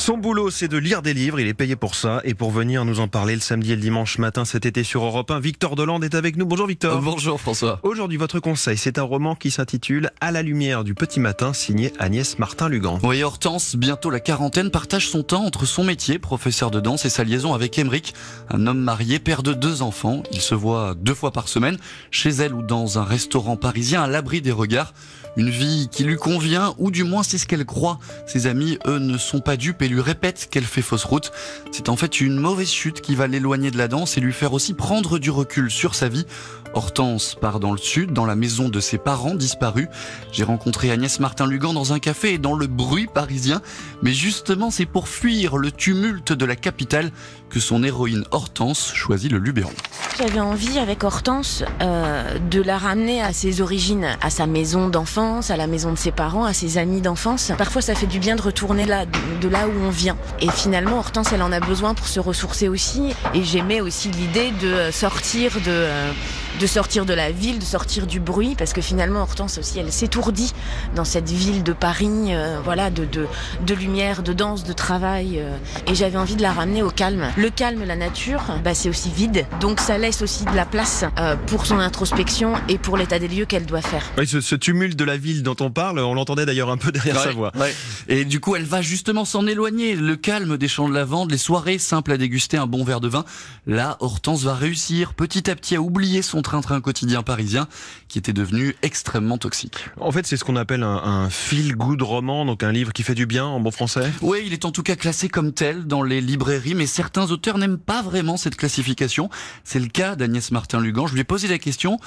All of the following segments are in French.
Son boulot, c'est de lire des livres. Il est payé pour ça. Et pour venir nous en parler le samedi et le dimanche matin cet été sur Europe 1, Victor Delande est avec nous. Bonjour Victor. Bonjour François. Aujourd'hui, votre conseil, c'est un roman qui s'intitule À la lumière du petit matin, signé Agnès Martin-Lugan. Oui, Hortense, bientôt la quarantaine, partage son temps entre son métier, professeur de danse, et sa liaison avec Emeric, un homme marié, père de deux enfants. Il se voit deux fois par semaine, chez elle ou dans un restaurant parisien, à l'abri des regards. Une vie qui lui convient, ou du moins c'est ce qu'elle croit. Ses amis, eux, ne sont pas dupes et lui répètent qu'elle fait fausse route. C'est en fait une mauvaise chute qui va l'éloigner de la danse et lui faire aussi prendre du recul sur sa vie. Hortense part dans le sud, dans la maison de ses parents disparus. J'ai rencontré Agnès Martin-Lugan dans un café et dans le bruit parisien. Mais justement, c'est pour fuir le tumulte de la capitale que son héroïne Hortense choisit le Luberon. J'avais envie avec Hortense euh, de la ramener à ses origines, à sa maison d'enfance, à la maison de ses parents, à ses amis d'enfance. Parfois ça fait du bien de retourner là, de là où on vient. Et finalement Hortense elle en a besoin pour se ressourcer aussi. Et j'aimais aussi l'idée de sortir de... Euh, de sortir de la ville, de sortir du bruit, parce que finalement Hortense aussi, elle s'étourdit dans cette ville de Paris, euh, voilà, de, de, de, lumière, de danse, de travail. Euh, et j'avais envie de la ramener au calme. Le calme, la nature, bah, c'est aussi vide, donc ça laisse aussi de la place euh, pour son introspection et pour l'état des lieux qu'elle doit faire. Oui, ce, ce, tumulte de la ville dont on parle, on l'entendait d'ailleurs un peu derrière sa voix. Ouais. Et du coup, elle va justement s'en éloigner. Le calme des champs de lavande, les soirées simples à déguster un bon verre de vin. Là, Hortense va réussir petit à petit à oublier son train-train quotidien parisien qui était devenu extrêmement toxique. En fait, c'est ce qu'on appelle un, un feel-good roman, donc un livre qui fait du bien en bon français Oui, il est en tout cas classé comme tel dans les librairies, mais certains auteurs n'aiment pas vraiment cette classification. C'est le cas d'Agnès Martin-Lugan. Je lui ai posé la question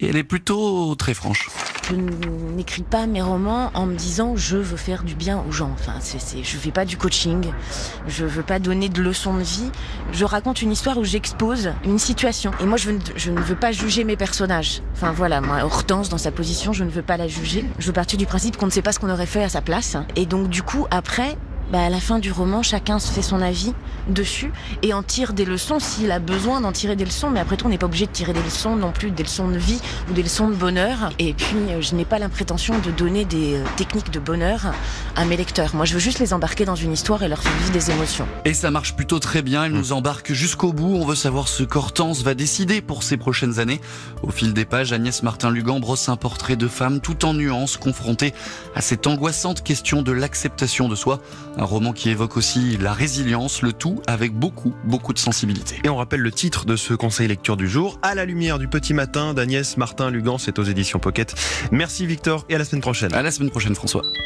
et elle est plutôt très franche. Je n'écris pas mes romans en me disant je veux faire du bien aux gens. Enfin, c'est, c'est, je fais pas du coaching, je veux pas donner de leçons de vie. Je raconte une histoire où j'expose une situation. Et moi, je ne veux pas juger mes personnages. Enfin voilà, moi, Hortense dans sa position, je ne veux pas la juger. Je veux partir du principe qu'on ne sait pas ce qu'on aurait fait à sa place. Et donc du coup, après, bah, à la fin du roman, chacun se fait son avis dessus et en tire des leçons s'il a besoin d'en tirer des leçons. Mais après tout, on n'est pas obligé de tirer des leçons non plus, des leçons de vie ou des leçons de bonheur. Et puis, je n'ai pas l'impression de donner des techniques de bonheur à mes lecteurs. Moi, je veux juste les embarquer dans une histoire et leur faire vivre des émotions. Et ça marche plutôt très bien. Elle nous embarque jusqu'au bout. On veut savoir ce qu'Hortense va décider pour ces prochaines années. Au fil des pages, Agnès Martin-Lugan brosse un portrait de femme tout en nuances, confrontée à cette angoissante question de l'acceptation de soi. Un roman qui évoque aussi la résilience, le tout avec beaucoup, beaucoup de sensibilité. Et on rappelle le titre de ce conseil lecture du jour, À la lumière du petit matin d'Agnès Martin-Lugan, c'est aux éditions Pocket. Merci Victor et à la semaine prochaine. À la semaine prochaine François.